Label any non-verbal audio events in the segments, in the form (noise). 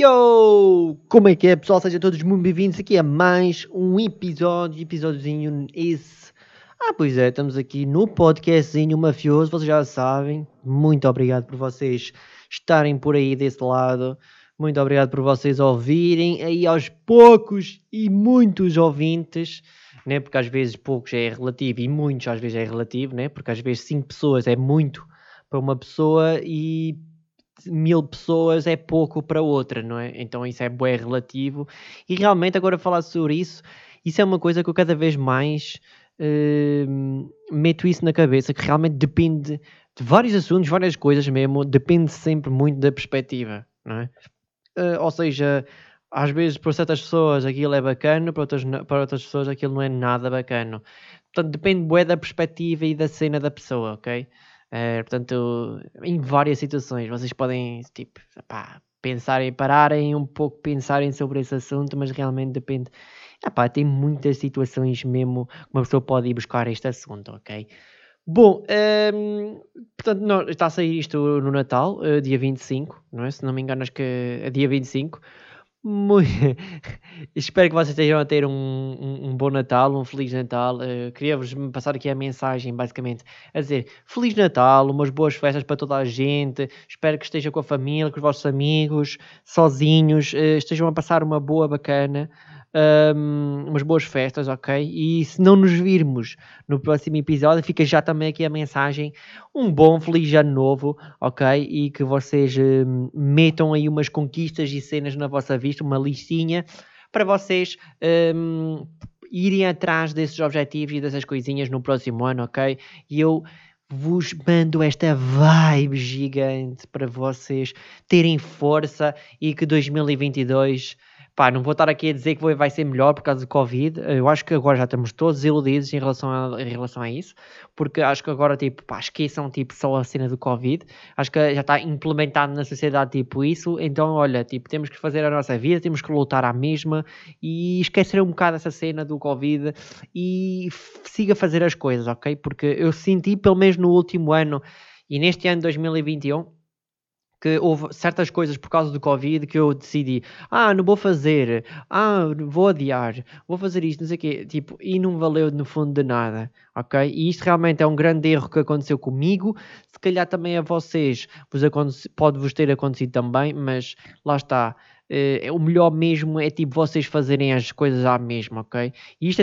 Yo! Como é que é, pessoal? Sejam todos muito bem-vindos aqui a mais um episódio, episódiozinho esse. Ah, pois é, estamos aqui no podcastzinho mafioso, vocês já sabem. Muito obrigado por vocês estarem por aí desse lado. Muito obrigado por vocês ouvirem aí aos poucos e muitos ouvintes, né? Porque às vezes poucos é relativo e muitos às vezes é relativo, né? Porque às vezes cinco pessoas é muito para uma pessoa e mil pessoas é pouco para outra, não é? Então isso é bem relativo. E realmente, agora falar sobre isso, isso é uma coisa que eu cada vez mais uh, meto isso na cabeça, que realmente depende de vários assuntos, várias coisas mesmo, depende sempre muito da perspectiva, não é? Uh, ou seja, às vezes para certas pessoas aquilo é bacana, para outras, para outras pessoas aquilo não é nada bacana. Portanto, depende bué da perspectiva e da cena da pessoa, ok? Uh, portanto, em várias situações, vocês podem, tipo, pá, pensarem, pararem um pouco, pensarem sobre esse assunto, mas realmente depende. Epá, tem muitas situações mesmo que uma pessoa pode ir buscar este assunto, ok? Bom, um, ehm, portanto, não, está a sair isto no Natal, uh, dia 25, não é? Se não me engano, acho que é dia 25. Muito... (laughs) Espero que vocês estejam a ter um, um, um bom Natal, um Feliz Natal. Uh, Queria-vos passar aqui a mensagem, basicamente, a dizer Feliz Natal, umas boas festas para toda a gente. Espero que estejam com a família, com os vossos amigos, sozinhos, uh, estejam a passar uma boa, bacana um, umas boas festas, ok? E se não nos virmos no próximo episódio, fica já também aqui a mensagem: um bom feliz ano novo, ok? E que vocês um, metam aí umas conquistas e cenas na vossa vista, uma listinha para vocês. Um, irem atrás desses objetivos e dessas coisinhas no próximo ano, ok? E eu vos mando esta vibe gigante para vocês terem força e que 2022 Pá, não vou estar aqui a dizer que vai ser melhor por causa do Covid. Eu acho que agora já estamos todos iludidos em relação a, em relação a isso, porque acho que agora, tipo, pá, esqueçam tipo, só a cena do Covid. Acho que já está implementado na sociedade, tipo, isso. Então, olha, tipo, temos que fazer a nossa vida, temos que lutar à mesma e esquecer um bocado essa cena do Covid e siga a fazer as coisas, ok? Porque eu senti, pelo menos no último ano e neste ano de 2021 que houve certas coisas por causa do Covid que eu decidi, ah, não vou fazer, ah, vou adiar, vou fazer isto, não sei o quê, tipo, e não valeu no fundo de nada, ok? E isto realmente é um grande erro que aconteceu comigo, se calhar também a vocês pode-vos ter acontecido também, mas lá está, Uh, o melhor mesmo é tipo vocês fazerem as coisas à mesma, ok? E isto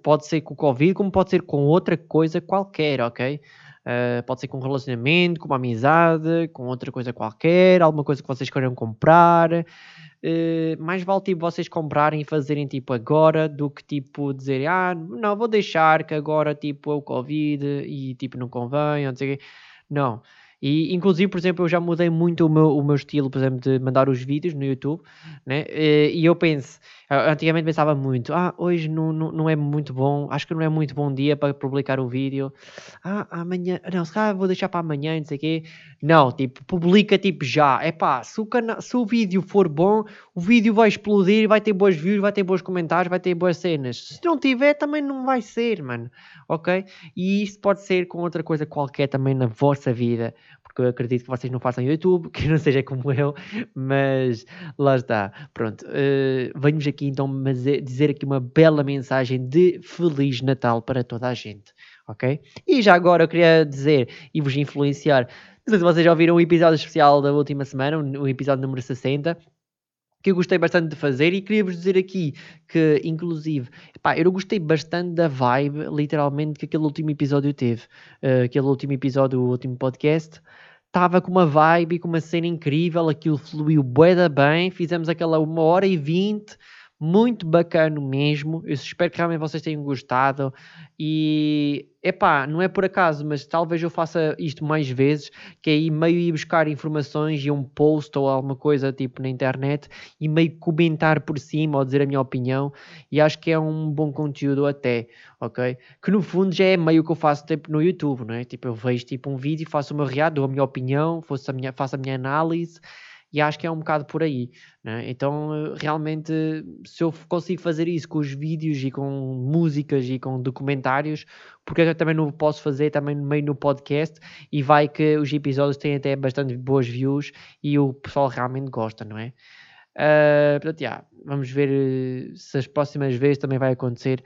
pode ser com o Covid, como pode ser com outra coisa qualquer, ok? Uh, pode ser com um relacionamento, com uma amizade, com outra coisa qualquer, alguma coisa que vocês queiram comprar. Uh, mais vale tipo vocês comprarem e fazerem tipo agora do que tipo dizer ah não vou deixar que agora tipo é o Covid e tipo não convém, não sei o quê. Não. E, inclusive, por exemplo, eu já mudei muito o meu, o meu estilo, por exemplo, de mandar os vídeos no YouTube, né? E eu penso, antigamente pensava muito, ah, hoje não, não, não é muito bom, acho que não é muito bom dia para publicar o vídeo. Ah, amanhã, não, se calhar vou deixar para amanhã, não sei o quê. Não, tipo, publica tipo já. É pá, se o, se o vídeo for bom, o vídeo vai explodir, vai ter boas views, vai ter bons comentários, vai ter boas cenas. Se não tiver, também não vai ser, mano. Ok? E isso pode ser com outra coisa qualquer também na vossa vida porque eu acredito que vocês não façam YouTube, (laughs) que não seja como eu, mas lá está. Pronto, uh, venho-vos aqui então dizer aqui uma bela mensagem de Feliz Natal para toda a gente, ok? E já agora eu queria dizer e vos influenciar, não sei se vocês já ouviram o episódio especial da última semana, o episódio número 60, que eu gostei bastante de fazer e queria-vos dizer aqui que, inclusive, pá, eu gostei bastante da vibe, literalmente, que aquele último episódio teve. Uh, aquele último episódio, o último podcast, estava com uma vibe com uma cena incrível, aquilo fluiu bué bem, fizemos aquela uma hora e vinte muito bacana mesmo. Eu espero que realmente vocês tenham gostado. E epá, não é por acaso, mas talvez eu faça isto mais vezes, que é ir meio ir buscar informações e um post ou alguma coisa tipo na internet e meio comentar por cima ou dizer a minha opinião. E acho que é um bom conteúdo até, ok? Que no fundo já é meio que eu faço tipo no YouTube, não é? Tipo, eu vejo tipo um vídeo, faço uma reação, dou a minha opinião, faço a minha, faço a minha análise e acho que é um bocado por aí. Né? Então, realmente, se eu consigo fazer isso com os vídeos e com músicas e com documentários, porque eu também não posso fazer também meio no podcast e vai que os episódios têm até bastante boas views e o pessoal realmente gosta, não é? Uh, portanto, yeah, vamos ver eh, se as próximas vezes também vai acontecer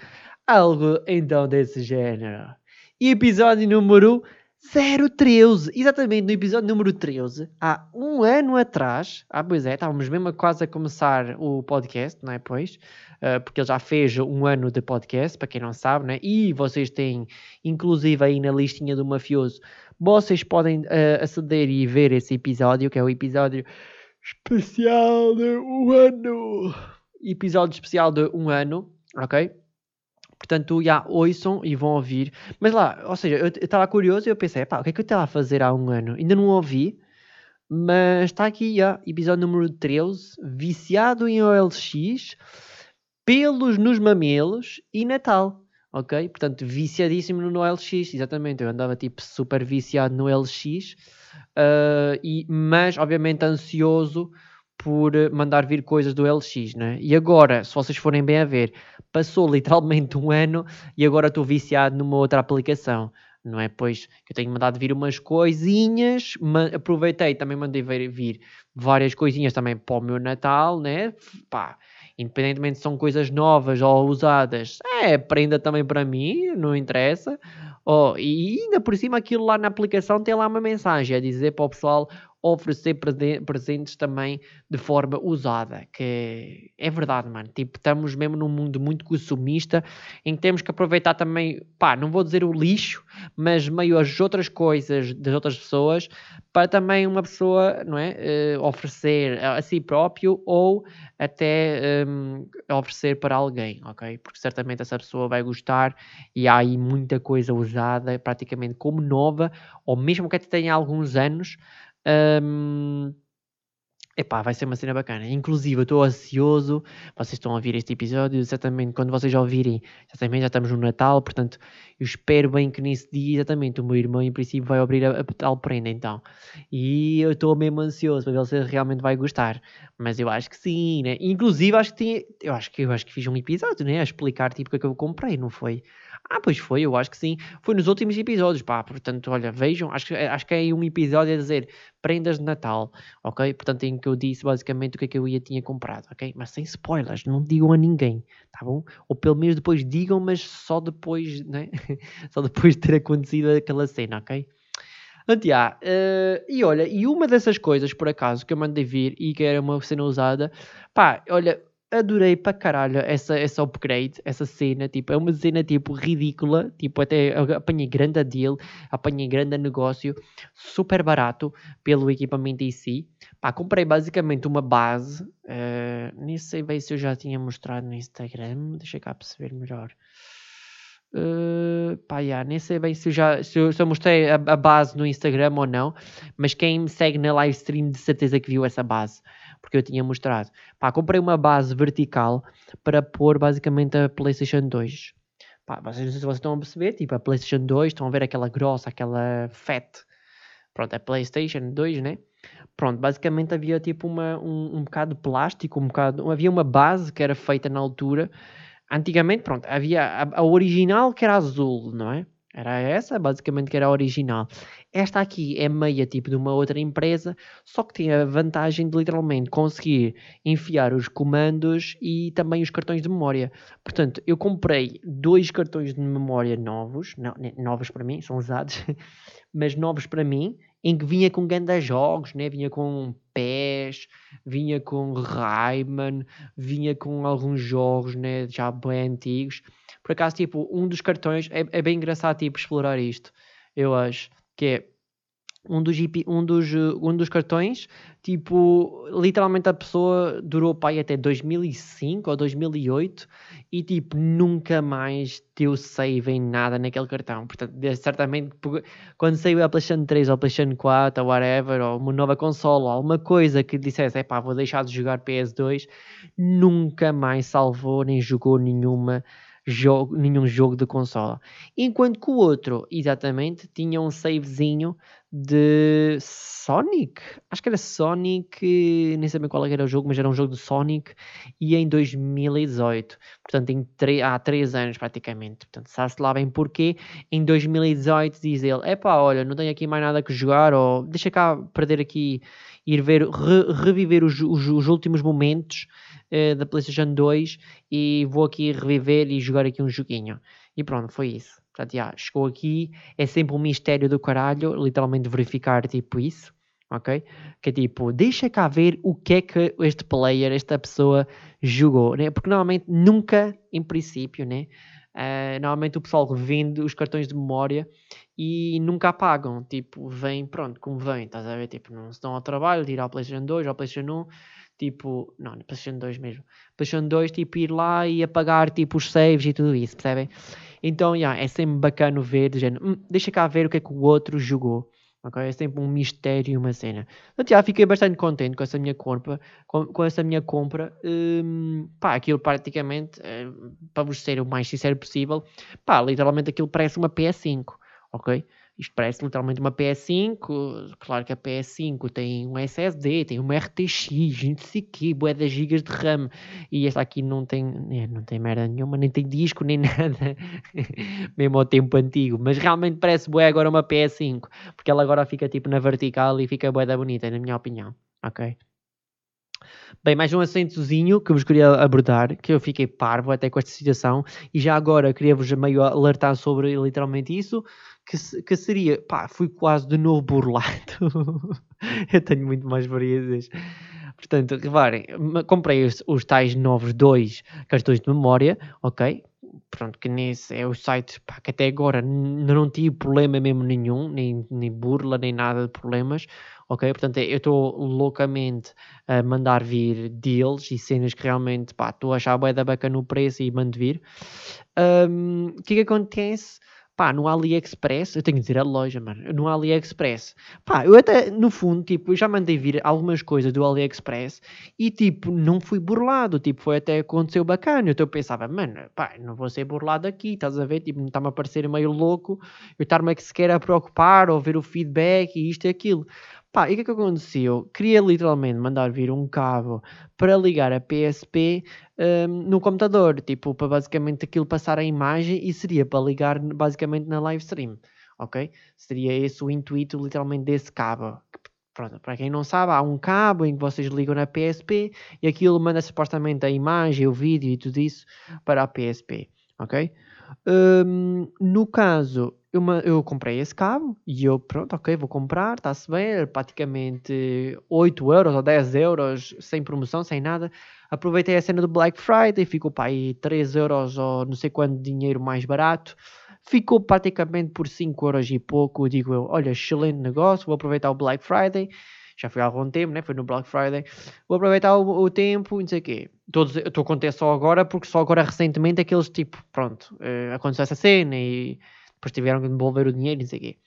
algo então desse género. E episódio número 013, exatamente no episódio número 13, há um ano atrás, ah pois é, estávamos mesmo quase a começar o podcast, não é pois? Uh, porque ele já fez um ano de podcast, para quem não sabe, né? e vocês têm, inclusive aí na listinha do mafioso, vocês podem uh, aceder e ver esse episódio, que é o episódio especial de um ano. Episódio especial de um ano, ok? Portanto, já ouçam e vão ouvir. Mas lá, ou seja, eu estava curioso e eu pensei, pá, o que é que eu estava a fazer há um ano? Ainda não ouvi, mas está aqui, já, episódio número 13, viciado em OLX, pelos nos mamelos e Natal. Ok? Portanto, viciadíssimo no OLX, exatamente. Eu andava tipo super viciado no LX, uh, e, mas obviamente ansioso por mandar vir coisas do LX, né? E agora, se vocês forem bem a ver, passou (laughs) literalmente um ano e agora estou viciado numa outra aplicação, não é? Pois eu tenho mandado vir umas coisinhas, aproveitei, também mandei vir várias coisinhas também para o meu Natal, né? Pá, independentemente se são coisas novas ou usadas, é prenda também para mim, não interessa. Oh, e ainda por cima aquilo lá na aplicação tem lá uma mensagem a dizer para o pessoal oferecer presentes também de forma usada, que é verdade, mano. Tipo, estamos mesmo num mundo muito consumista em que temos que aproveitar também, pá, não vou dizer o lixo, mas meio as outras coisas das outras pessoas para também uma pessoa, não é, uh, oferecer a si próprio ou até um, oferecer para alguém, ok? Porque certamente essa pessoa vai gostar e há aí muita coisa usada, praticamente como nova, ou mesmo que até tenha alguns anos, um, Epá, vai ser uma cena bacana. Inclusive, eu estou ansioso. Vocês estão a ouvir este episódio, exatamente quando vocês ouvirem, exatamente já estamos no Natal, portanto, eu espero bem que nesse dia, exatamente, o meu irmão, em princípio, vai abrir a, a tal prenda, então. E eu estou mesmo ansioso para ver se ele realmente vai gostar. Mas eu acho que sim, né? Inclusive, acho que tinha, eu acho que eu acho que fiz um episódio, né? A explicar tipo o que é que eu comprei, não foi? Ah, pois foi, eu acho que sim. Foi nos últimos episódios, pá. Portanto, olha, vejam, acho que, acho que é um episódio a dizer prendas de Natal, ok? Portanto, em que eu disse basicamente o que é que eu ia tinha comprado, ok? Mas sem spoilers, não digam a ninguém, tá bom? Ou pelo menos depois digam, mas só depois, né? (laughs) só depois de ter acontecido aquela cena, ok? Antiá, uh, e olha, e uma dessas coisas, por acaso, que eu mandei vir e que era uma cena usada, pá, olha, adorei para caralho essa, essa upgrade, essa cena, tipo, é uma cena tipo ridícula, tipo, até apanhei grande deal, apanhei grande negócio, super barato pelo equipamento em si. Pá, comprei basicamente uma base, uh, nem sei bem se eu já tinha mostrado no Instagram, deixa cá perceber melhor. Uh, pá, yeah, nem sei bem se eu já se eu, se eu mostrei a, a, base no Instagram ou não, mas quem me segue na live stream de certeza que viu essa base porque eu tinha mostrado. Pá, comprei uma base vertical para pôr basicamente a PlayStation 2. Pá, vocês, não sei se vocês estão a perceber, tipo a PlayStation 2, estão a ver aquela grossa, aquela fat. Pronto, a PlayStation 2, né? Pronto, basicamente havia tipo uma, um, um bocado de plástico, um bocado, havia uma base que era feita na altura. Antigamente, pronto, havia a, a original que era azul, não é? Era essa, basicamente, que era a original. Esta aqui é meia tipo de uma outra empresa, só que tem a vantagem de literalmente conseguir enfiar os comandos e também os cartões de memória. Portanto, eu comprei dois cartões de memória novos, não, novos para mim, são usados, (laughs) mas novos para mim, em que vinha com grandes jogos, né? vinha com PES, vinha com Rayman, vinha com alguns jogos né? já bem antigos. Por acaso, tipo, um dos cartões, é, é bem engraçado tipo, explorar isto, eu acho, que é um dos, um dos, um dos cartões, tipo, literalmente a pessoa durou pai até 2005 ou 2008 e tipo, nunca mais deu save em nada naquele cartão. Portanto, certamente quando saiu a PlayStation 3 ou a PlayStation 4 ou whatever, ou uma nova console ou alguma coisa que dissesse, é pá, vou deixar de jogar PS2, nunca mais salvou nem jogou nenhuma jogo, nenhum jogo de consola. Enquanto que o outro, exatamente, tinha um savezinho de Sonic. Acho que era Sonic, nem sei qual era o jogo, mas era um jogo de Sonic e em 2018. Portanto, em há 3 anos praticamente. Portanto, sabe-se lá bem porquê. Em 2018 diz ele: Epá, olha, não tenho aqui mais nada que jogar, ou deixa cá perder aqui, ir ver, re, reviver os, os, os, últimos momentos uh, da PlayStation 2 e vou aqui reviver e jogar aqui um joguinho. E pronto, foi isso. Portanto, já, chegou aqui, é sempre um mistério do caralho, literalmente verificar tipo isso, ok? Que é tipo, deixa cá ver o que é que este player, esta pessoa jogou, né? Porque normalmente nunca, em princípio, né? Uh, normalmente o pessoal vende os cartões de memória e nunca apagam, tipo, vem, pronto, como vem, estás a ver? Tipo, não se dão ao trabalho de ir ao PlayStation 2, ao PlayStation 1, tipo, não, no PlayStation 2 mesmo, PlayStation 2, tipo, ir lá e apagar, tipo, os saves e tudo isso, percebem? Então, yeah, é sempre bacana ver, dizendo, hum, deixa cá ver o que é que o outro jogou. Okay? É sempre um mistério, uma cena. Então, yeah, fiquei bastante contente com essa minha compra. Com, com essa minha compra. Um, pá, aquilo praticamente, uh, para vos ser o mais sincero possível, pá, literalmente aquilo parece uma PS5. Ok? Isto parece literalmente uma PS5. Claro que a PS5 tem um SSD, tem uma RTX, não sei quê, bué das gigas de RAM. E esta aqui não tem, é, não tem merda nenhuma, nem tem disco, nem (laughs) nada. Mesmo ao tempo antigo. Mas realmente parece bué agora uma PS5. Porque ela agora fica tipo na vertical e fica bué da bonita, na minha opinião. Ok? Bem, mais um assentozinho que vos queria abordar, que eu fiquei parvo até com esta situação, e já agora queria-vos meio alertar sobre literalmente isso, que, que seria, pá, fui quase de novo burlado. (laughs) eu tenho muito mais variedades. Portanto, reparem, comprei os, os, tais novos dois cartões de memória, ok? Pronto, que nesse é o site pá, que até agora não tive problema mesmo nenhum, nem, nem burla, nem nada de problemas, ok? Portanto, eu estou loucamente a mandar vir deals e cenas que realmente, estou a achar bué da bacana no preço e mando vir. O um, que que acontece? Pá, no AliExpress, eu tenho que dizer a loja, mano, no AliExpress, pá, eu até, no fundo, tipo, já mandei vir algumas coisas do AliExpress e, tipo, não fui burlado, tipo, foi até aconteceu bacana, então eu pensava, mano, pá, não vou ser burlado aqui, estás a ver, tipo, não está-me a parecer meio louco, eu estar-me sequer a preocupar ou ver o feedback e isto e aquilo, Pá, e o que é que aconteceu? Queria literalmente mandar vir um cabo para ligar a PSP um, no computador, tipo, para basicamente aquilo passar a imagem e seria para ligar basicamente na live stream, ok? Seria esse o intuito literalmente desse cabo. Pronto, para quem não sabe, há um cabo em que vocês ligam na PSP e aquilo manda supostamente a imagem, o vídeo e tudo isso para a PSP, ok? Um, no caso, eu, eu, comprei esse cabo e eu, pronto, ok, vou comprar, está-se bem, praticamente 8 euros ou 10 euros, sem promoção, sem nada. Aproveitei a cena do Black Friday, ficou para aí 3 euros ou não sei quanto dinheiro mais barato. Ficou praticamente por 5 euros e pouco. Digo eu, olha, excelente negócio, vou aproveitar o Black Friday já foi há algum tempo, né? foi no Black Friday. Vou aproveitar o, o tempo e não sei o quê. Estou contente só agora, porque só agora recentemente aqueles tipo, pronto, uh, aconteceu essa cena e depois tiveram que devolver o dinheiro e não sei o quê.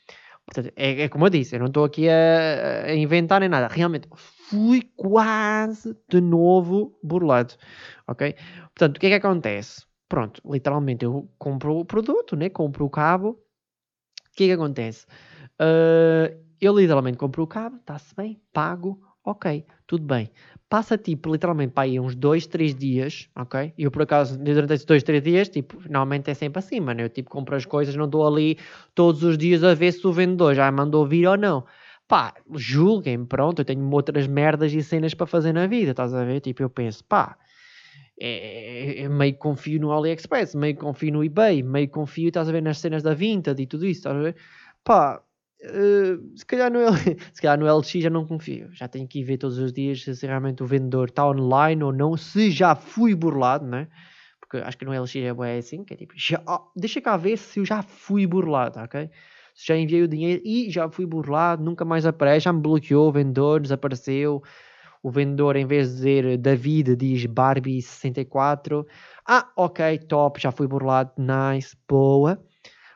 Portanto, é, é, como eu disse, eu não estou aqui a, a, inventar nem nada. Realmente, fui quase de novo burlado. Ok? Portanto, o que é que acontece? Pronto, literalmente eu compro o produto, né? compro o cabo. O que é que acontece? Uh, eu literalmente compro o cabo, está-se bem, pago, ok, tudo bem. Passa tipo literalmente para aí uns 2, 3 dias, ok? E eu por acaso, durante esses 2, 3 dias, tipo, normalmente é sempre assim, mano. Eu tipo compro as coisas, não estou ali todos os dias a ver se o vendedor já mandou vir ou não. Pá, julguem, pronto, eu tenho outras merdas e cenas para fazer na vida, estás a ver? Tipo, eu penso, pá, é, é, meio confio no AliExpress, meio confio no eBay, meio confio, estás a ver, nas cenas da Vinted e tudo isso, estás a ver? Pá, Uh, se, calhar no (laughs) se calhar no LX já não confio. Já tenho que ir ver todos os dias se realmente o vendedor está online ou não. Se já fui burlado, né? Porque acho que no LX é, é assim, que é tipo, já, oh, deixa cá ver se eu já fui burlado, ok? Se já enviei o dinheiro e já fui burlado, nunca mais aparece, já me bloqueou o vendedor, desapareceu. O vendedor, em vez de dizer David, diz Barbie64. Ah, ok, top, já fui burlado, nice, boa.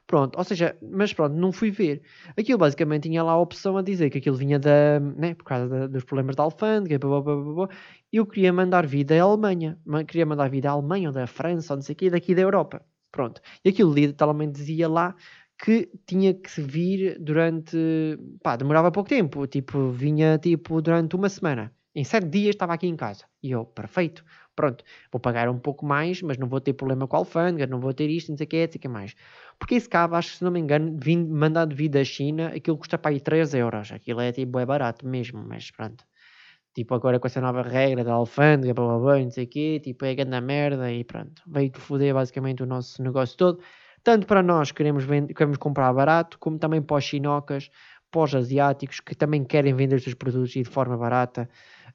Pronto, ou seja, mas pronto, não fui ver. Aquilo basicamente tinha lá a opção a dizer que aquilo vinha da, né, por causa da, dos problemas da alfândega, blá, blá, blá, blá, eu queria mandar vida à Alemanha, queria mandar vida à Alemanha ou da França ou não sei o quê, daqui da Europa. Pronto. E aquilo literalmente dizia lá que tinha que vir durante. pá, demorava pouco tempo. Tipo, vinha tipo durante uma semana. Em sete dias estava aqui em casa. E eu, perfeito, pronto, vou pagar um pouco mais, mas não vou ter problema com a alfândega, não vou ter isto, não sei o que, não sei o que mais. Porque esse cabo, acho que se não me engano, mandado vir da China, aquilo custa para aí 3 euros. Aquilo é tipo, é barato mesmo, mas pronto. Tipo, agora com essa nova regra da alfândega, blá, blá, blá, não sei o quê, tipo, é grande merda e pronto. Veio foder basicamente o nosso negócio todo. Tanto para nós que queremos, queremos comprar barato, como também para os chinocas, para os asiáticos que também querem vender os seus produtos e de forma barata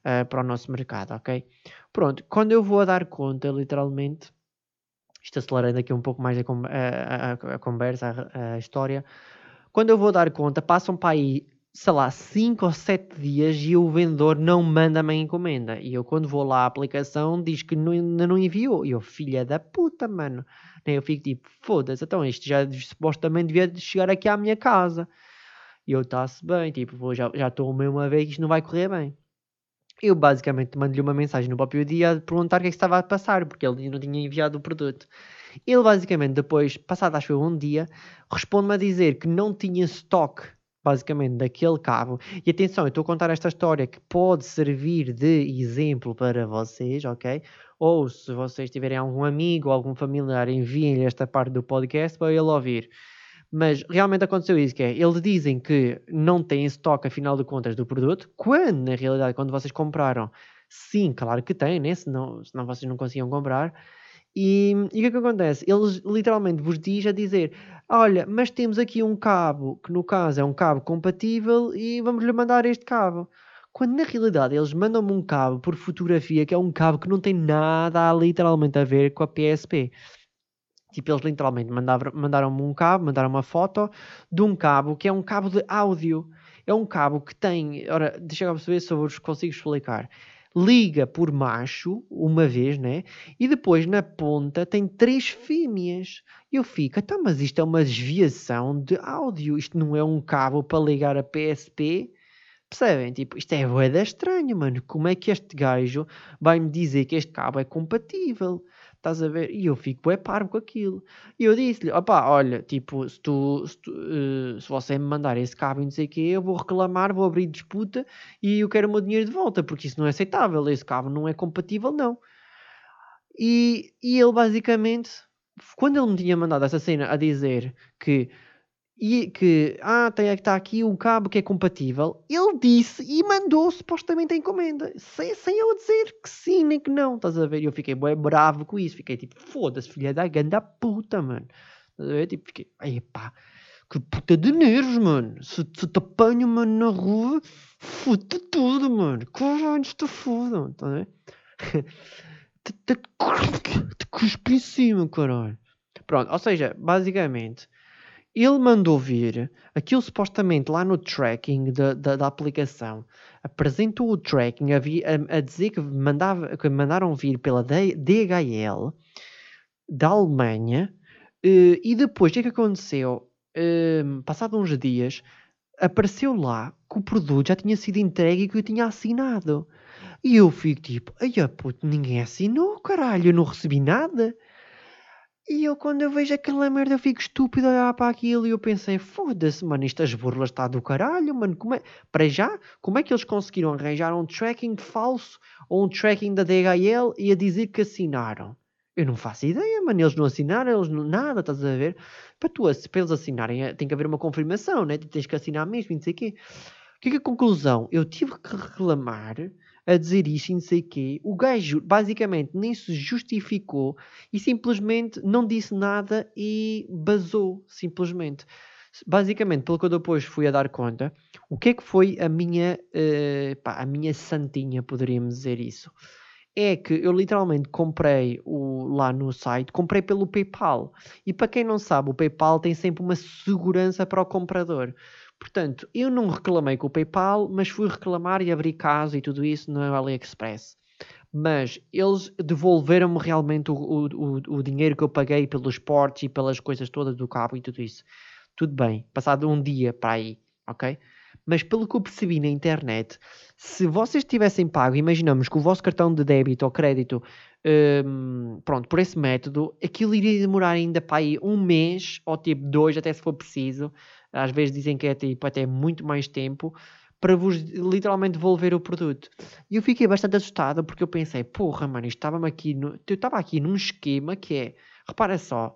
uh, para o nosso mercado, ok? Pronto, quando eu vou a dar conta, literalmente, isto acelerando aqui um pouco mais a, a, a, a conversa, a, história, quando eu vou dar conta, passam para aí, sei lá, 5 ou 7 dias e o vendedor não manda-me a encomenda. E eu, quando vou lá à aplicação, diz que não, não enviou. E eu, filha da puta, mano. Eu fico tipo, foda-se, então isto já supostamente devia chegar aqui à minha casa. E eu, está-se bem, tipo, já estou mesmo a ver que isto não vai correr bem. Eu basicamente mando-lhe uma mensagem no próprio dia a perguntar o que é que estava a passar, porque ele não tinha enviado o produto. Ele basicamente depois, passado acho eu um dia, responde-me a dizer que não tinha estoque basicamente daquele cabo. E atenção, eu estou a contar esta história que pode servir de exemplo para vocês, ok? Ou se vocês tiverem algum amigo ou algum familiar, enviem-lhe esta parte do podcast para ele ouvir. Mas realmente aconteceu isso, que é, eles dizem que não têm estoque, afinal de contas, do produto, quando, na realidade, quando vocês compraram, sim, claro que têm, né? senão, senão vocês não conseguiam comprar. E, e o que é que acontece? Eles literalmente vos dizem a dizer, olha, mas temos aqui um cabo, que no caso é um cabo compatível, e vamos-lhe mandar este cabo. Quando na realidade eles mandam-me um cabo por fotografia, que é um cabo que não tem nada literalmente a ver com a PSP. Tipo, eles literalmente mandaram-me um cabo, mandaram uma foto de um cabo que é um cabo de áudio. É um cabo que tem. Ora, deixa eu perceber se eu vos consigo explicar. Liga por macho, uma vez, né? E depois na ponta tem três fêmeas. Eu fico, então, mas isto é uma desviação de áudio. Isto não é um cabo para ligar a PSP. Percebem? Tipo, isto é boeda estranho, mano. Como é que este gajo vai me dizer que este cabo é compatível? Estás a ver? E eu fico é parvo com aquilo. E eu disse-lhe, opá, olha, tipo, se tu, se, tu, uh, se você me mandar esse cabo e não sei o quê, eu vou reclamar, vou abrir disputa e eu quero o meu dinheiro de volta, porque isso não é aceitável, esse cabo não é compatível, não. E, e ele basicamente, quando ele me tinha mandado essa cena a dizer que e que ah, tem está aqui um cabo que é compatível. Ele disse e mandou supostamente a encomenda, sem, sem eu dizer que sim nem que não. Estás a ver? Eu fiquei bem bravo com isso. Fiquei tipo, foda-se, filha da ganda puta, mano. Estás a ver? Tipo, fiquei, ai pá, que puta de nervos, mano. Se, se te apanho, mano, na rua, foda tudo, mano. Caralho, te fodam, estás a ver? (laughs) te, te, te cuspe em cima, caralho. Pronto, ou seja, basicamente ele mandou vir aquilo supostamente lá no tracking da, da, da aplicação. Apresentou o tracking a, a, a dizer que, mandava, que mandaram vir pela DHL da Alemanha. Uh, e depois, o que é que aconteceu? Uh, passado uns dias, apareceu lá que o produto já tinha sido entregue e que eu tinha assinado. E eu fico tipo, ai puto, ninguém assinou, caralho, eu não recebi nada. E eu, quando eu vejo aquela merda, eu fico estúpido a olhar para aquilo e eu pensei, foda-se, mano, estas burlas está do caralho, mano. Como é... Para já, como é que eles conseguiram arranjar um tracking falso ou um tracking da DHL e a dizer que assinaram? Eu não faço ideia, mano. Eles não assinaram, eles não. Nada, estás a ver? Para, tu, para eles assinarem, eh, tem que haver uma confirmação, né? Tens que assinar mesmo, não sei o quê. O que é, que é a conclusão? Eu tive que reclamar a dizer isto e não sei o quê. O gajo basicamente nem se justificou e simplesmente não disse nada e basou, simplesmente. Basicamente, pelo que eu depois fui a dar conta, o que é que foi a minha, uh, pá, a minha santinha, poderíamos dizer isso? É que eu literalmente comprei o, lá no site, comprei pelo PayPal. E para quem não sabe, o PayPal tem sempre uma segurança para o comprador. Portanto, eu não reclamei com o PayPal, mas fui reclamar e abri caso e tudo isso no AliExpress. Mas eles devolveram-me realmente o, o, o, dinheiro que eu paguei pelos portes e pelas coisas todas do cabo e tudo isso. Tudo bem, passado um dia para aí, ok? mas pelo que eu percebi na internet, se vocês tivessem pago, imaginamos que o vosso cartão de débito ou crédito, um, pronto, por esse método, aquilo iria demorar ainda para aí um mês, ou tipo dois, até se for preciso. Às vezes dizem que é tipo até muito mais tempo para vos literalmente devolver o produto. E eu fiquei bastante assustado porque eu pensei, porra, mano, estava aqui, no, eu estava aqui num esquema que é, repara só,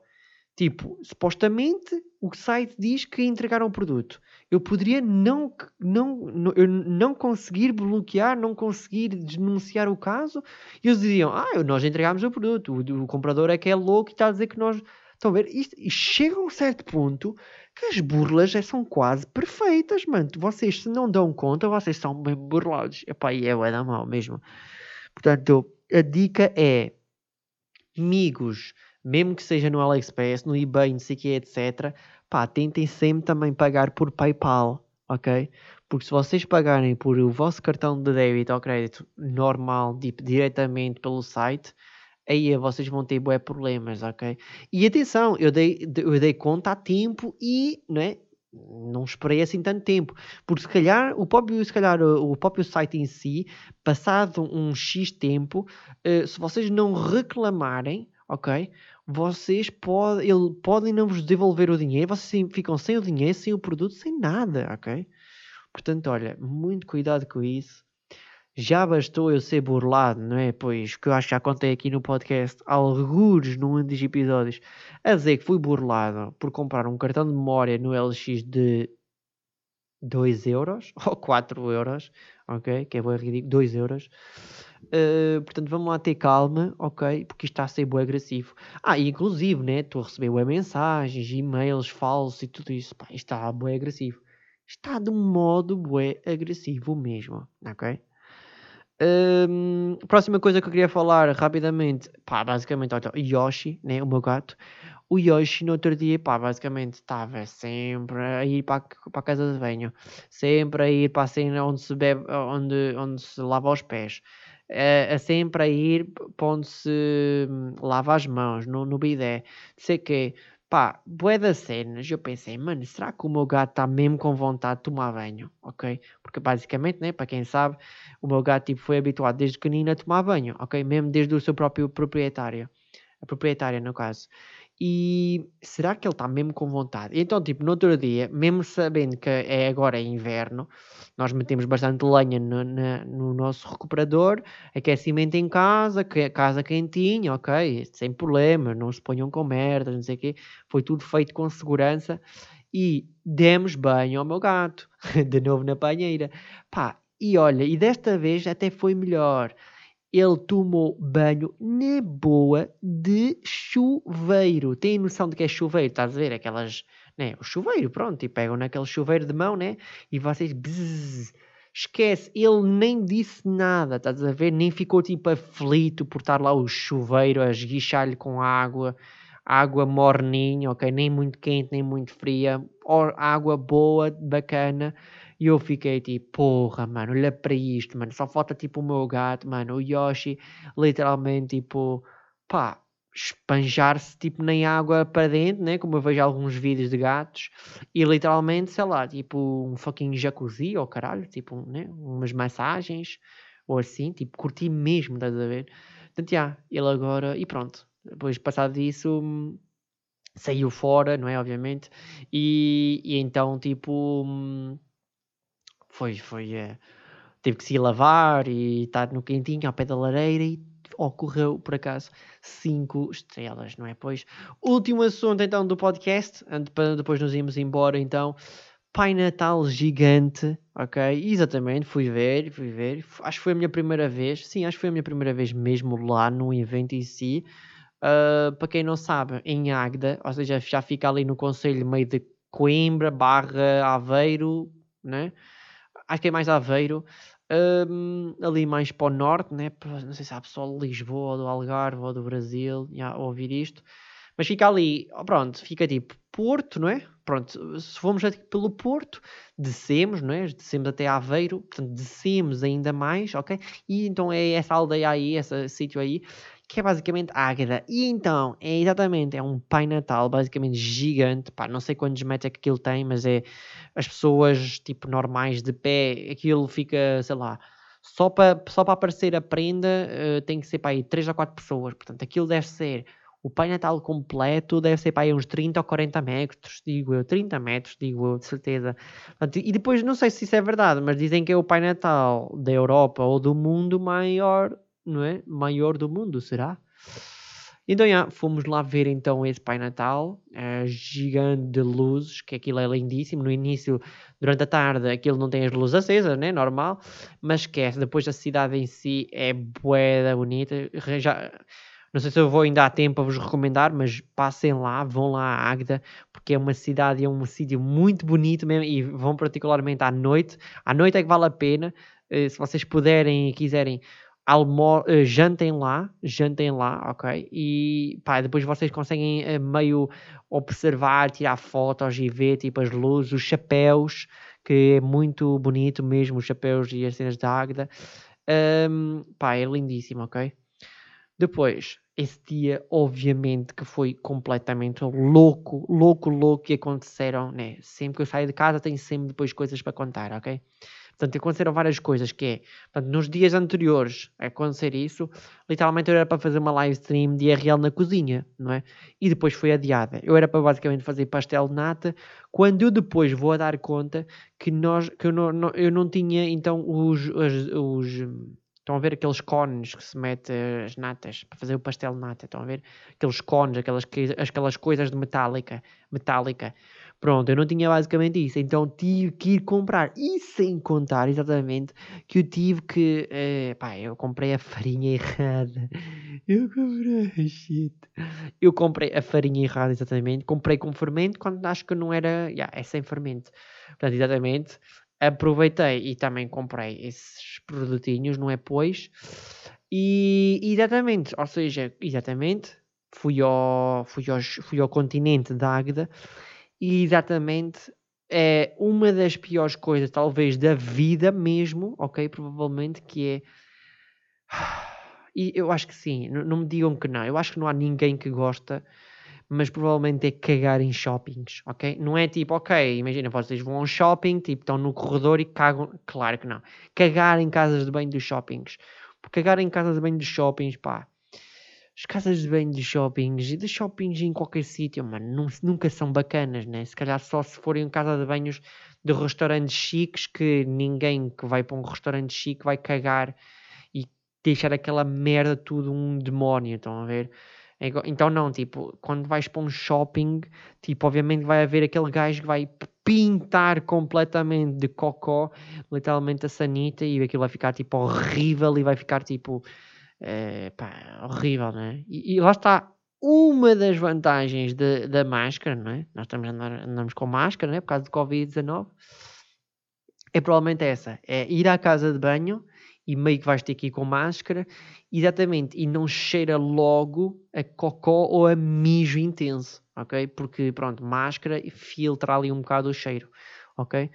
tipo, supostamente o site diz que entregaram o produto. Eu poderia não, não, não, eu não conseguir bloquear, não conseguir denunciar o caso, e eles diziam, ah, nós entregámos o produto, o, o comprador é que é louco e está a dizer que nós Estão a ver? Isto, e chega a um certo ponto que as burlas já são quase perfeitas, mano. Vocês, se não dão conta, vocês são bem burlados. Epá, e é o da mal mesmo. Portanto, a dica é, amigos, mesmo que seja no AliExpress, no eBay, não sei o que, etc., pá, tentem sempre também pagar por PayPal, ok? Porque se vocês pagarem por o vosso cartão de débito ou crédito normal, tipo, diretamente pelo site, aí vocês vão ter bué problemas, ok? E atenção, eu dei, eu dei conta a tempo e, não é? Não esperei assim tanto tempo, porque se calhar o próprio, se calhar, o, próprio site em si, passado um X tempo, uh, se vocês não reclamarem, ok? Vocês pode, ele, podem não vos devolver o dinheiro, vocês ficam sem o dinheiro, sem o produto, sem nada, ok? Portanto, olha, muito cuidado com isso já bastou eu ser burlado, não é? Pois que eu acho que já contei aqui no podcast, alguns num dos episódios, a dizer que fui burlado por comprar um cartão de memória no LX de 2 euros (laughs) ou 4 euros, ok? Que é bem ridículo, 2 euros. Uh, portanto, vamos lá ter calma, ok? Porque isto está a ser bem agressivo. Ah, e inclusive, né? Estou a receber bem mensagens, e-mails falsos e tudo isso. Pá, isto está bem agressivo. Está de um modo bem agressivo mesmo, ok? Um, próxima coisa que eu queria falar rapidamente, pá, basicamente, olha, Yoshi, né, o meu gato. O Yoshi no outro dia, pá, basicamente estava sempre a ir para, para a casa de banho, sempre a ir para a cena onde se bebe, onde, onde se lava os pés, a, a sempre a ir para onde se hum, lava as mãos, no, no bidé, sei que Pá, bué das cenas, eu pensei, mano, será que o meu gato está mesmo com vontade de tomar banho? Ok? Porque basicamente, né, para quem sabe, o meu gato tipo, foi habituado desde pequenino a tomar banho, ok? Mesmo desde o seu próprio proprietário. A proprietária, no caso. E será que ele está mesmo com vontade? Então, tipo, no outro dia, mesmo sabendo que é agora inverno, nós metemos bastante lenha no, no nosso recuperador, aquecimento em casa, que, casa quentinha, ok, sem problema, não se ponham com merda, não sei o quê, foi tudo feito com segurança e demos banho ao meu gato, (laughs) de novo na banheira. Pá, e olha, e desta vez até foi melhor ele tomou banho na boa de chuveiro. Tem noção de que é chuveiro? Estás a ver? Aquelas, né? O chuveiro, pronto. E pegam naquele chuveiro de mão, né? E vocês, bzz, esquece. Ele nem disse nada, estás a ver? Nem ficou tipo aflito por estar lá o chuveiro a esguichar-lhe com água. Água morninha, ok? Nem muito quente, nem muito fria. Água boa, bacana e eu fiquei tipo, porra, mano, olha para isto, mano. Só falta tipo o meu gato, mano. O Yoshi, literalmente, tipo, pá, espanjar-se tipo nem água para dentro, né? Como eu vejo alguns vídeos de gatos. E literalmente, sei lá, tipo um fucking jacuzzi ou caralho, tipo, né? Umas massagens ou assim, tipo, curti mesmo, estás a ver? Portanto, já, ele agora, e pronto. Depois, passado disso, saiu fora, não é? Obviamente. E, e então, tipo foi, foi. Uh, teve que se lavar e estar no quentinho ao pé da lareira e ocorreu, por acaso, 5 estrelas, não é? Pois, último assunto então do podcast, para depois nos irmos embora então. Pai Natal gigante, ok? Exatamente, fui ver, fui ver. Acho que foi a minha primeira vez, sim, acho que foi a minha primeira vez mesmo lá no evento em si. Uh, para quem não sabe, em Agda, ou seja, já fica ali no Conselho meio de Coimbra, barra Aveiro, né? Acho que é mais Aveiro, um, ali mais para o norte, né? não sei se há pessoal de Lisboa, do Algarve ou do Brasil a ouvir isto, mas fica ali, pronto, fica tipo Porto, não é? Pronto, se formos pelo Porto, descemos, não é? Descemos até Aveiro, portanto, descemos ainda mais, ok? E então é essa aldeia aí, esse sítio aí, que é basicamente Águeda. E então, é exatamente, é um Pai Natal basicamente gigante, pá, não sei quantos metros é que aquilo tem, mas é as pessoas, tipo, normais de pé, aquilo fica, sei lá, só para só aparecer a prenda uh, tem que ser para aí 3 ou 4 pessoas, portanto, aquilo deve ser o Pai Natal completo deve ser para aí uns 30 ou 40 metros, digo eu, 30 metros, digo eu, de certeza. E depois, não sei se isso é verdade, mas dizem que é o Pai Natal da Europa ou do mundo maior, não é? Maior do mundo, será? Então, já, fomos lá ver então esse Pai Natal, é, gigante de luzes, que aquilo é lindíssimo. No início, durante a tarde, aquilo não tem as luzes acesas, né? Normal, mas esquece. Depois a cidade em si é bué bonita. Já, não sei se eu vou ainda há tempo a vos recomendar, mas passem lá, vão lá à Águeda, porque é uma cidade, é um sítio muito bonito mesmo e vão particularmente à noite. À noite é que vale a pena. Eh, se vocês puderem e quiserem, almo uh, jantem lá, jantem lá, ok? E pá, depois vocês conseguem uh, meio observar, tirar fotos e ver tipo as luzes, os chapéus, que é muito bonito mesmo, os chapéus e as cenas da Águeda. Um, pá, é lindíssimo, ok? Depois, esse dia, obviamente, que foi completamente louco, louco, louco, que aconteceram, né? Sempre que eu saio de casa, tenho sempre depois coisas para contar, ok? Portanto, aconteceram várias coisas, que é, portanto, nos dias anteriores a acontecer isso, literalmente eu era para fazer uma live stream de IRL na cozinha, não é? E depois foi adiada. Eu era para basicamente fazer pastel de nata, quando eu depois vou a dar conta que, nós, que eu, não, não eu não tinha, então, os, os, os Estão a ver aqueles cones que se mete as natas para fazer o pastel de nata? Estão a ver? Aqueles cones, aquelas, aquelas coisas de metálica. metálica. Pronto, eu não tinha basicamente isso. Então tive que ir comprar. E sem contar exatamente que eu tive que. Eh, pá, eu comprei a farinha errada. Eu comprei. (laughs) Shit. Eu comprei a farinha errada, exatamente. Comprei com fermento quando acho que não era. Yeah, é sem fermento. Portanto, exatamente aproveitei e também comprei esses produtinhos, não é? Pois, e exatamente, ou seja, exatamente, fui ao, fui ao, fui ao continente da Águeda e exatamente é uma das piores coisas, talvez, da vida mesmo, ok? Provavelmente que é. (sighs) E eu acho que sim, não, não me digam que não, eu acho que não há ninguém que gosta mas provavelmente é cagar em shoppings, ok? Não é tipo, ok, imagina, vocês vão a um shopping, tipo, estão no corredor e cagam. Claro que não. Cagar em casas de banho dos shoppings. Cagar em casas de banho dos shoppings, pá. As casas de banho dos shoppings e de shoppings em qualquer sítio, mano, nunca são bacanas, né? Se calhar só se forem casa de banhos de restaurantes chiques que ninguém que vai para um restaurante chique vai cagar e deixar aquela merda tudo um demónio, estão a ver? Então não, tipo, quando vais para um shopping, tipo, obviamente vai haver aquele gajo que vai pintar completamente de cocó, literalmente a sanita, e aquilo vai ficar tipo horrível e vai ficar tipo, é, pá, horrível, né? E, e lá está, uma das vantagens de, da máscara, não é? Nós estamos andar, andamos com máscara, né? Por causa do Covid-19. É provavelmente essa. É ir à casa de banho e meio que vais ter que ir com máscara, exatamente, e não cheira logo a cocó ou a mijo intenso, ok? Porque, pronto, máscara filtra ali um bocado o cheiro, ok?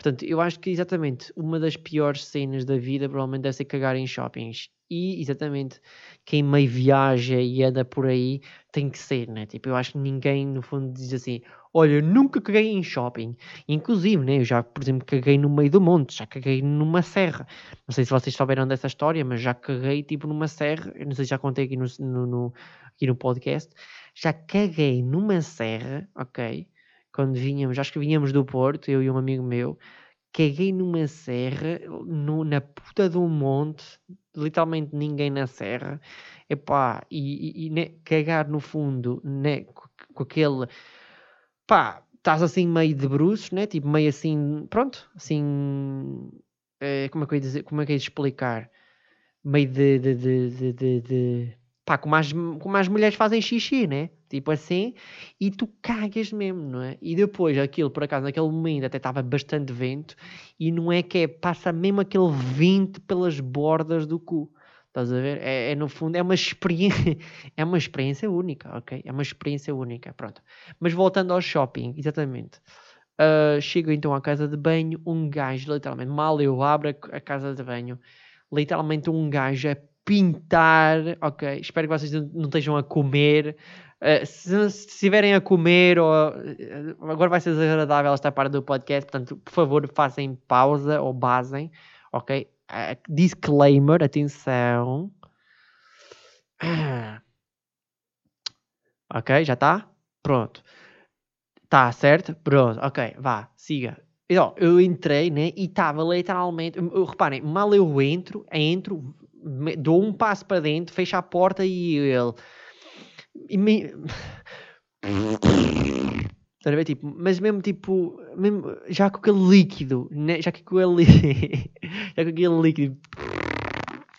Portanto, eu acho que exatamente uma das piores cenas da vida provavelmente deve ser cagar em shoppings. E exatamente quem meio viaja e anda por aí tem que ser, né? Tipo, eu acho que ninguém no fundo diz assim: Olha, eu nunca caguei em shopping. Inclusive, né? Eu já, por exemplo, caguei no meio do monte, já caguei numa serra. Não sei se vocês souberam dessa história, mas já caguei tipo numa serra. Eu não sei se já contei aqui no, no, no aqui no podcast. Já caguei numa serra, ok? Quando vínhamos, acho que vínhamos do Porto, eu e um amigo meu, caguei numa serra, no, na puta de um monte, literalmente ninguém na serra, epá, e, e, e né, cagar no fundo, né, com, com aquele, pá, estás assim meio de bruços, né, tipo meio assim, pronto, assim, é, como é que eu ia dizer, como é que eu ia explicar, meio de, de, de, de, de, de pá, como as, como as mulheres fazem xixi, né? Tipo assim, e tu cagas mesmo, não é? E depois aquilo, por acaso, naquele momento até estava bastante vento, e não é que é, passa mesmo aquele vento pelas bordas do cu. Estás a ver? É, é, no fundo, é uma experiência, (laughs) é uma experiência única, ok? É uma experiência única, pronto. Mas voltando ao shopping, exatamente. Uh, chego então à casa de banho, um gajo, literalmente, mal eu abro a casa de banho, literalmente um gajo a pintar, ok? Espero que vocês não estejam a comer. Uh, se, se estiverem a comer, ou, uh, agora vai ser desagradável esta parte do podcast, portanto, por favor, façam pausa ou basem, ok? Uh, disclaimer, atenção. Ok, já está? Pronto. Está certo? Pronto, ok, vá, siga. Então, eu entrei, né, e estava literalmente, eu, reparem, mal eu entro, entro, dou um passo para dentro, fecho a porta e ele... E me... Estás a ver? Tipo, mas mesmo tipo, mesmo, já com aquele líquido, né? já com aquele, (laughs) já com aquele líquido,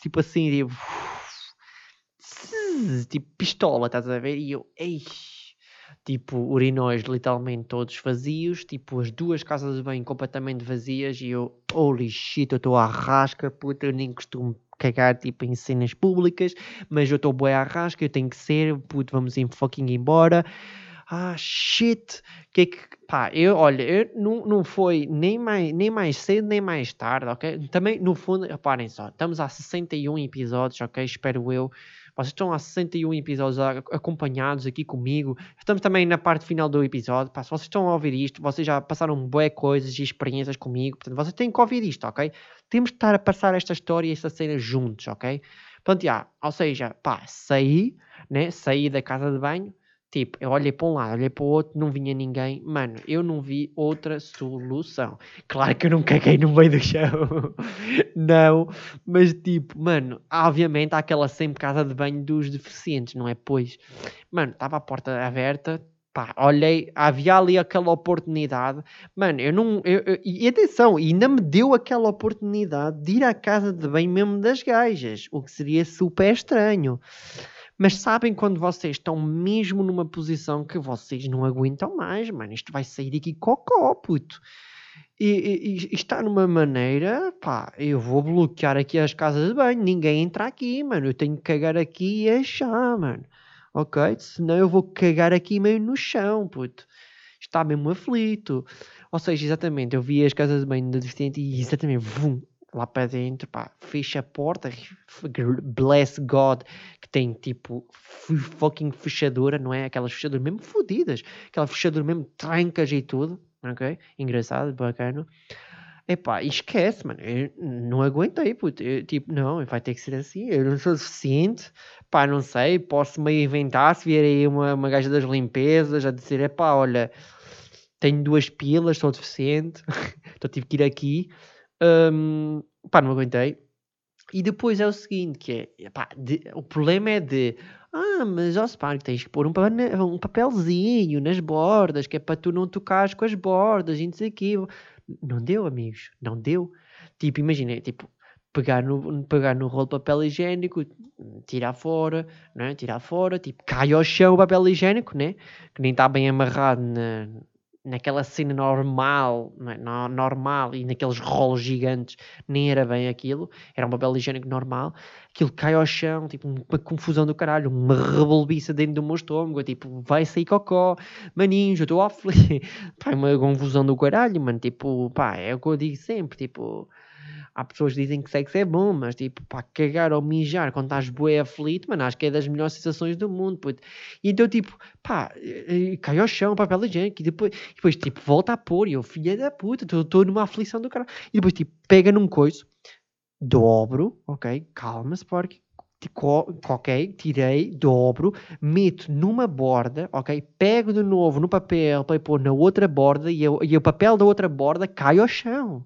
tipo assim, tipo, tipo pistola, estás a ver? E eu, ei, tipo, urinóis literalmente todos vazios, tipo, as duas casas de banho completamente vazias e eu, holy shit, eu estou à rasca, puta, eu nem costumo cagar tipo em cenas públicas, mas eu estou boa à rasca, eu tenho que ser, puto, vamos em fucking embora. Ah, shit, que é que, pá, eu, olha, eu, não, não foi nem mais, nem mais cedo nem mais tarde, ok? Também, no fundo, reparem só, estamos a 61 episódios, ok? Espero eu vocês estão há 61 episódios acompanhados aqui comigo. Estamos também na parte final do episódio. Pá, se vocês estão a ouvir isto, vocês já passaram boé coisas e experiências comigo. Portanto, vocês têm que ouvir isto, ok? Temos de estar a passar esta história e esta cena juntos, ok? Portanto, já, ou seja, pá, saí, né? Saí da casa de banho, Tipo, eu olhei para um lado, olhei para o outro, não vinha ninguém. Mano, eu não vi outra solução. Claro que eu não caguei no meio do chão. (laughs) não, mas tipo, mano, obviamente há aquela sempre casa de banho dos deficientes, não é? Pois, mano, estava a porta aberta, pá, olhei, havia ali aquela oportunidade. Mano, eu não. Eu, eu, e atenção, ainda me deu aquela oportunidade de ir à casa de banho mesmo das gajas, o que seria super estranho. Mas sabem quando vocês estão mesmo numa posição que vocês não aguentam mais, mano, isto vai sair aqui cocó, puto. E, e, e, está numa maneira, pá, eu vou bloquear aqui as casas de banho, ninguém entra aqui, mano, eu tenho que cagar aqui e achar, mano. Ok? Senão eu vou cagar aqui meio no chão, puto. Está mesmo aflito. Ou seja, exatamente, eu vi as casas de banho da deficiente e exatamente, vum, lá para dentro, pá, fecha a porta, bless God, que tem tipo fucking fechadura, não é? Aquelas fechaduras mesmo fodidas, aquela fechadura mesmo trancas e tudo, ok? Engraçado, bacana. Epá, esquece, mano, eu não aguentei, puto, eu, tipo, não, vai ter que ser assim, eu não sou suficiente, pá, não sei, posso meio inventar, se vier aí uma, uma gaja das limpezas a dizer, epá, olha, tenho duas pilas, sou deficiente, (laughs) então tive que ir aqui, um, pá, não aguentei. E depois é o seguinte, que é, pá, de, o problema é de, ah, mas ó Spark, tens que pôr um, um papelzinho nas bordas, que é para tu não tocares com as bordas e não quê. Não deu, amigos, não deu. Tipo, imagina, tipo, pegar no, pegar no rolo de papel higiênico, tirar fora, né? tirar fora, tipo, cai ao chão o papel higiênico, né? que nem está bem amarrado na, naquela cena normal, é? normal e naqueles rolos gigantes, nem era bem aquilo, era um papel higiênico normal, aquilo cai ao chão, tipo uma confusão do caralho, uma rebolbiça dentro do meu estômago, tipo, vai sair cocó, maninho, eu estou aflito, (laughs) pá, uma confusão do caralho, mano, tipo, pá, é o que eu digo sempre, tipo, há pessoas que dizem que sexo é bom, mas tipo, pá, cagar ou mijar quando estás bué aflito, mano, acho que é das melhores sensações do mundo, puto. E então, tipo, pá, eh, cai ao chão, papel higiênico, e depois, depois, tipo, volta a pôr, e eu, filha da puta, estou numa aflição do caralho. E depois, tipo, pega num coiso, dobro, ok, calma, Spork, tipo, ok, tirei, dobro, meto numa borda, ok, pego de novo no papel para pôr na outra borda e, eu, e o papel da outra borda cai ao chão.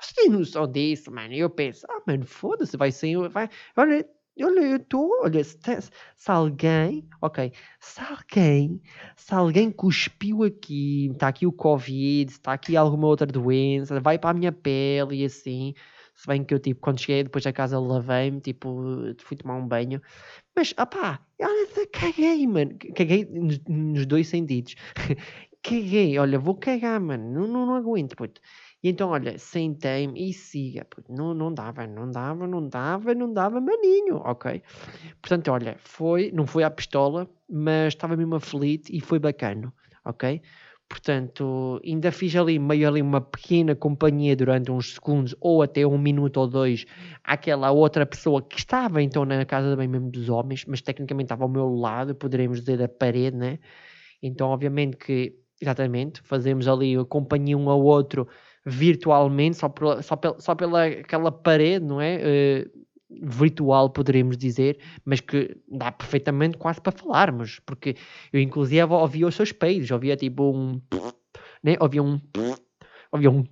Você tem noção disso, mano? E eu penso, ah, mano, foda-se, vai ser. Vai... Olha, olha, eu estou. Olha, se, se, alguém. Ok. Se alguém. Se alguém cuspiu aqui, está aqui o Covid, está aqui alguma outra doença, vai para a minha pele e assim. Se bem que eu, tipo, quando cheguei depois da casa, lavei-me, tipo, fui tomar um banho. Mas, opá, olha, caguei, mano. Caguei nos, nos dois sentidos. (laughs) caguei, olha, vou cagar, mano. Não, não, não aguento, puto. Então, olha, sentei-me e siga. Não, não dava, não dava, não dava, não dava maninho, ok? Portanto, olha, foi, não foi à pistola, mas estava mesmo aflito e foi bacana, ok? Portanto, ainda fiz ali meio ali uma pequena companhia durante uns segundos ou até um minuto ou dois àquela outra pessoa que estava então na casa bem mesmo dos homens, mas tecnicamente estava ao meu lado, poderemos dizer a parede, né? Então, obviamente que, exatamente, fazemos ali companhia um ao outro virtualmente, só, por, só, pel, só pela aquela parede, não é? Uh, virtual, poderíamos dizer, mas que dá perfeitamente quase para falarmos, porque eu inclusive ouvia os seus peidos, ouvia tipo um, né? ouvia um, ouvia um,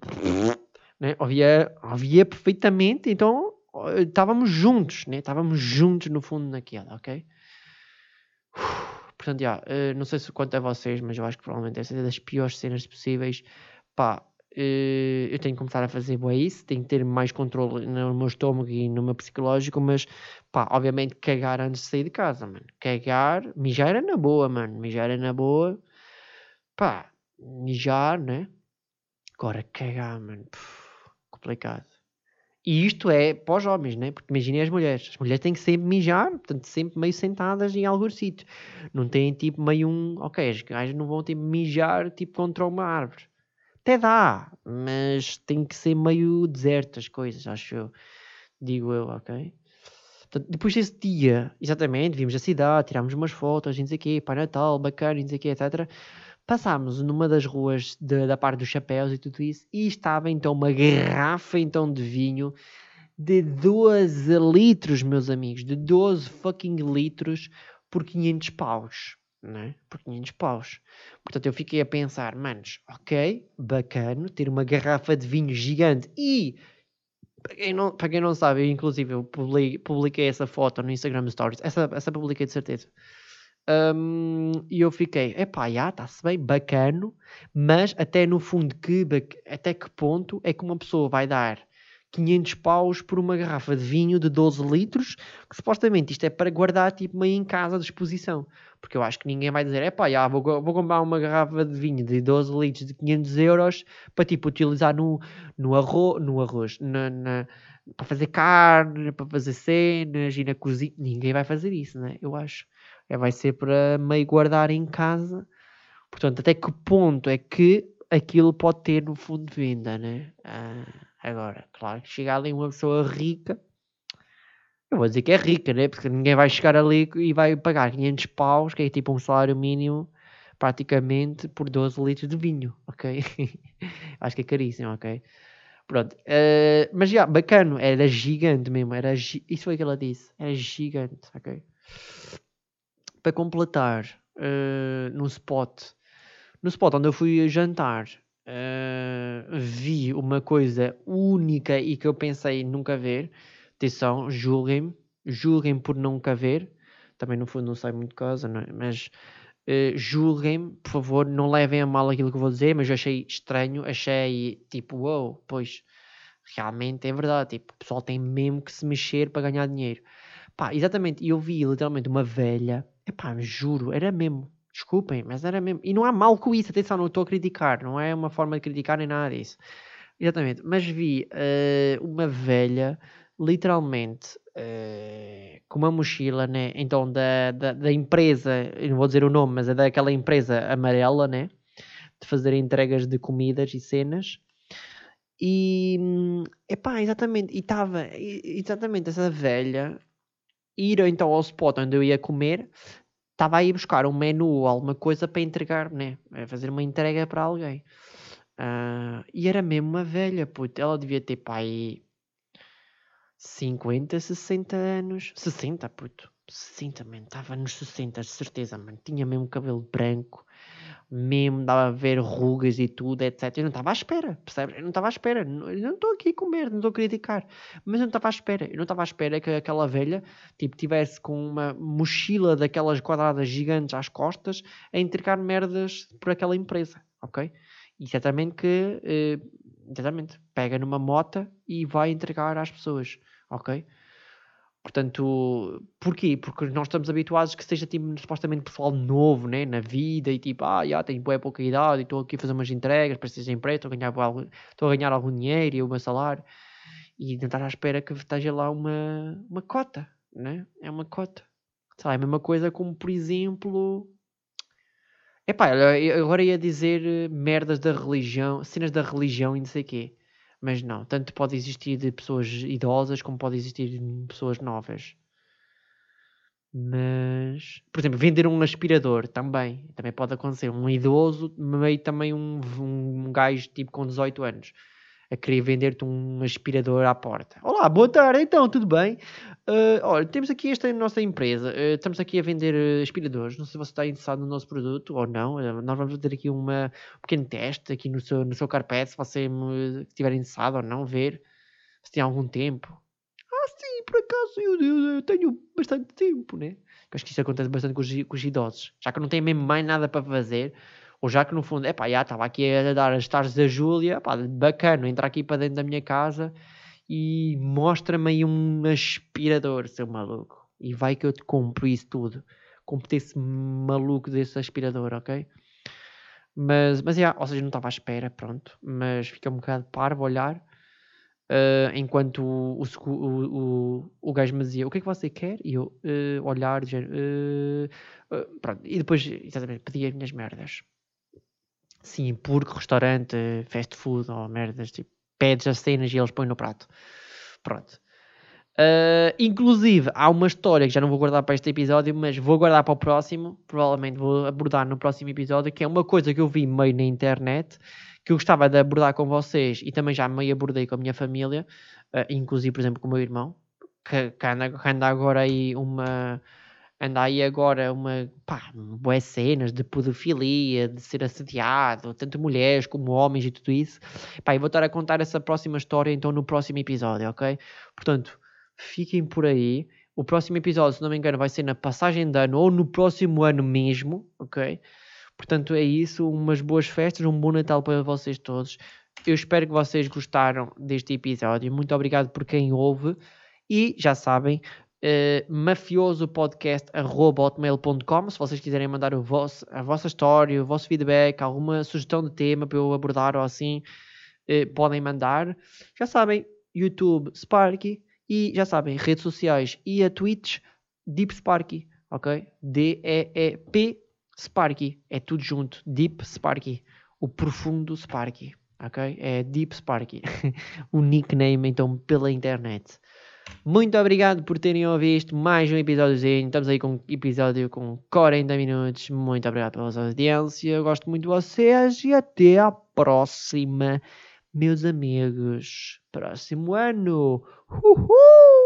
né? ouvia, ouvia perfeitamente, então estávamos juntos, né? estávamos juntos no fundo naquela, ok? Portanto, já, uh, não sei se quanto a vocês, mas eu acho que provavelmente essa é das piores cenas possíveis. Pá, eu tenho que começar a fazer boa isso, tenho que ter mais controle no meu estômago e no meu psicológico, mas pá, obviamente cagar antes de sair de casa, mano. Cagar, mijar era na boa, mano. Mijar era na boa. Pá, mijar, né? Agora cagar, mano. Puf, complicado. E isto é para os homens, né? Porque imaginem as mulheres. As mulheres têm que sempre mijar, portanto, sempre meio sentadas em algum sítio. Não têm tipo meio um. Ok, as gajas não vão tipo mijar tipo contra uma árvore. Até dá, mas tem que ser meio deserto as coisas, acho eu. Digo eu, ok? Portanto, depois desse dia, exatamente, vimos a cidade, tirámos umas fotos, não sei o quê, Pai Natal, bacana, não sei o quê, etc. Passámos numa das ruas de, da parte dos chapéus e tudo isso, e estava então uma garrafa então de vinho de 12 litros, meus amigos, de 12 fucking litros por 500 paus, né? Por 500 paus. Portanto, eu fiquei a pensar, manos, ok, bacana, ter uma garrafa de vinho gigante e para quem não, para quem não sabe, eu, inclusive eu publiquei, publiquei essa foto no Instagram Stories, essa, essa publiquei de certeza. Um, e eu fiquei, epá, já, está-se bem, bacano, mas até no fundo, que, até que ponto é que uma pessoa vai dar 500 paus por uma garrafa de vinho de 12 litros, que supostamente isto é para guardar tipo meio em casa de exposição. Porque eu acho que ninguém vai dizer, epá, já, vou, vou comprar uma garrafa de vinho de 12 litros de 500 euros para tipo utilizar no, no, arroz, no arroz na, na, para fazer carne, para fazer cenas e na cozinha. Ninguém vai fazer isso, né? Eu acho é, vai ser para meio guardar em casa. Portanto, até que ponto é que aquilo pode ter no fundo de venda, né? Ah, agora, claro que chega ali uma pessoa rica, eu vou dizer que é rica, né? Porque ninguém vai chegar ali e vai pagar 500 paus, que é tipo um salário mínimo, praticamente, por 12 litros de vinho, ok? (laughs) Acho que é caríssimo, ok? Pronto, uh, mas já, bacana, era gigante mesmo, era isso foi o que ela disse, era gigante, ok? para completar uh, no spot, no spot onde eu fui jantar, uh, vi uma coisa única e que eu pensei nunca ver. Atenção, julguem-me, julguem por nunca ver. Também no fundo não sei muito coisa, é? mas uh, julguem-me, por favor, não levem a mal aquilo que eu vou dizer, mas eu achei estranho, achei tipo, uou, wow, pois realmente é verdade, tipo, o pessoal tem mesmo que se mexer para ganhar dinheiro. Pá, exatamente, e eu vi literalmente uma velha Epá, juro, era mesmo. Desculpem, mas era mesmo. E não há mal com isso, atenção, não estou a criticar, não é uma forma de criticar nem nada disso. Exatamente, mas vi uh, uma velha, literalmente, uh, com uma mochila, né? Então, da, da, da, empresa, não vou dizer o nome, mas é daquela empresa amarela, né? De fazer entregas de comidas e cenas. E, epá, exatamente, e estava, exatamente, essa velha ir então ao spot onde eu ia comer, estava a ir buscar um menu ou alguma coisa para entregar, né? A fazer uma entrega para alguém. Uh, e era mesmo uma velha, puto. Ela devia ter pai 50, 60 anos. 60, puto. 60, mano. Estava nos 60, de certeza, mano. Tinha mesmo cabelo branco mesmo, dava a ver rugas e tudo, etc. Eu não estava à espera, percebes? Eu não estava à espera. Não estou aqui a comer, não estou a criticar. Mas eu não estava à espera. Eu não estava à espera que aquela velha, tipo, tivesse com uma mochila daquelas quadradas gigantes às costas a entregar merdas por aquela empresa, ok? E certamente que, eh, exatamente, pega numa mota e vai entregar às pessoas, ok? Portanto, porquê? Porque nós estamos habituados que seja tipo, supostamente pessoal novo né, na vida e tipo, ah, já tenho boa pouca idade e estou aqui a fazer umas entregas para seja emprego, estou a ganhar estou a ganhar algum dinheiro e o meu salário e não estar à espera que esteja lá uma, uma cota, né? É uma cota. Sei lá, é a mesma coisa como, por exemplo, Epá, agora ia dizer merdas da religião, cenas da religião e não sei o quê. Mas não, tanto pode existir de pessoas idosas como pode existir de pessoas novas. Mas, por exemplo, vender um aspirador também. Também pode acontecer. Um idoso, meio também um, um gajo tipo com 18 anos a querer vender-te um aspirador à porta. Olá, boa tarde, então, tudo bem? Uh, olha, temos aqui esta nossa empresa, uh, estamos aqui a vender uh, aspiradores, não sei se você está interessado no nosso produto ou não, nós vamos fazer aqui uma, um pequeno teste aqui no seu, no seu carpete, se você estiver interessado ou não, ver se tem algum tempo. Ah, sim, por acaso eu, eu, eu tenho bastante tempo, né? Eu acho que isso acontece bastante com os, com os idosos, já que não têm mesmo mais nada para fazer, ou já que no fundo, é pá, já estava aqui a dar as tardes da Júlia, pá, bacana, entrar aqui para dentro da minha casa e mostra-me aí um aspirador, seu maluco. E vai que eu te compro isso tudo. Compro esse maluco desse aspirador, ok? Mas, mas yeah, ou seja, não estava à espera, pronto. Mas fica um bocado parvo olhar. Uh, enquanto o, o, o, o, gajo me dizia o que é que você quer? E eu uh, olhar, dizer, uh, pronto. E depois, exatamente, pedia as minhas merdas. Sim, porque restaurante, fast food ou merdas, tipo, pedes as cenas e eles põem no prato. Pronto. Uh, inclusive, há uma história que já não vou guardar para este episódio, mas vou guardar para o próximo. Provavelmente vou abordar no próximo episódio, que é uma coisa que eu vi meio na internet, que eu gostava de abordar com vocês e também já meio abordei com a minha família, uh, inclusive, por exemplo, com o meu irmão, que, que, anda, que anda agora aí uma anda aí agora uma, pá, boas cenas de pedofilia, de ser assediado, tanto mulheres como homens e tudo isso. Pá, eu vou estar a contar essa próxima história então no próximo episódio, ok? Portanto, fiquem por aí. O próximo episódio, se não me engano, vai ser na passagem de ano ou no próximo ano mesmo, ok? Portanto, é isso. Umas boas festas, um bom Natal para vocês todos. Eu espero que vocês gostaram deste episódio. Muito obrigado por quem ouve. E já sabem, eh, mafiosopodcast.com se vocês quiserem mandar vosso, a vossa história, o vosso feedback, alguma sugestão de tema para eu abordar ou assim, uh, podem mandar. Já sabem, YouTube Sparky e já sabem, redes sociais e a Twitch Deep Sparky, ok? D-E-E-P Sparky, é tudo junto, Deep Sparky, o profundo Sparky, ok? É Deep Sparky, (laughs) o nickname então pela internet. Muito obrigado por terem ouvido mais um episódiozinho. Estamos aí com um episódio com 40 minutos. Muito obrigado pela vossa audiência. gosto muito de vocês e até à próxima, meus amigos. Próximo ano. Uhul!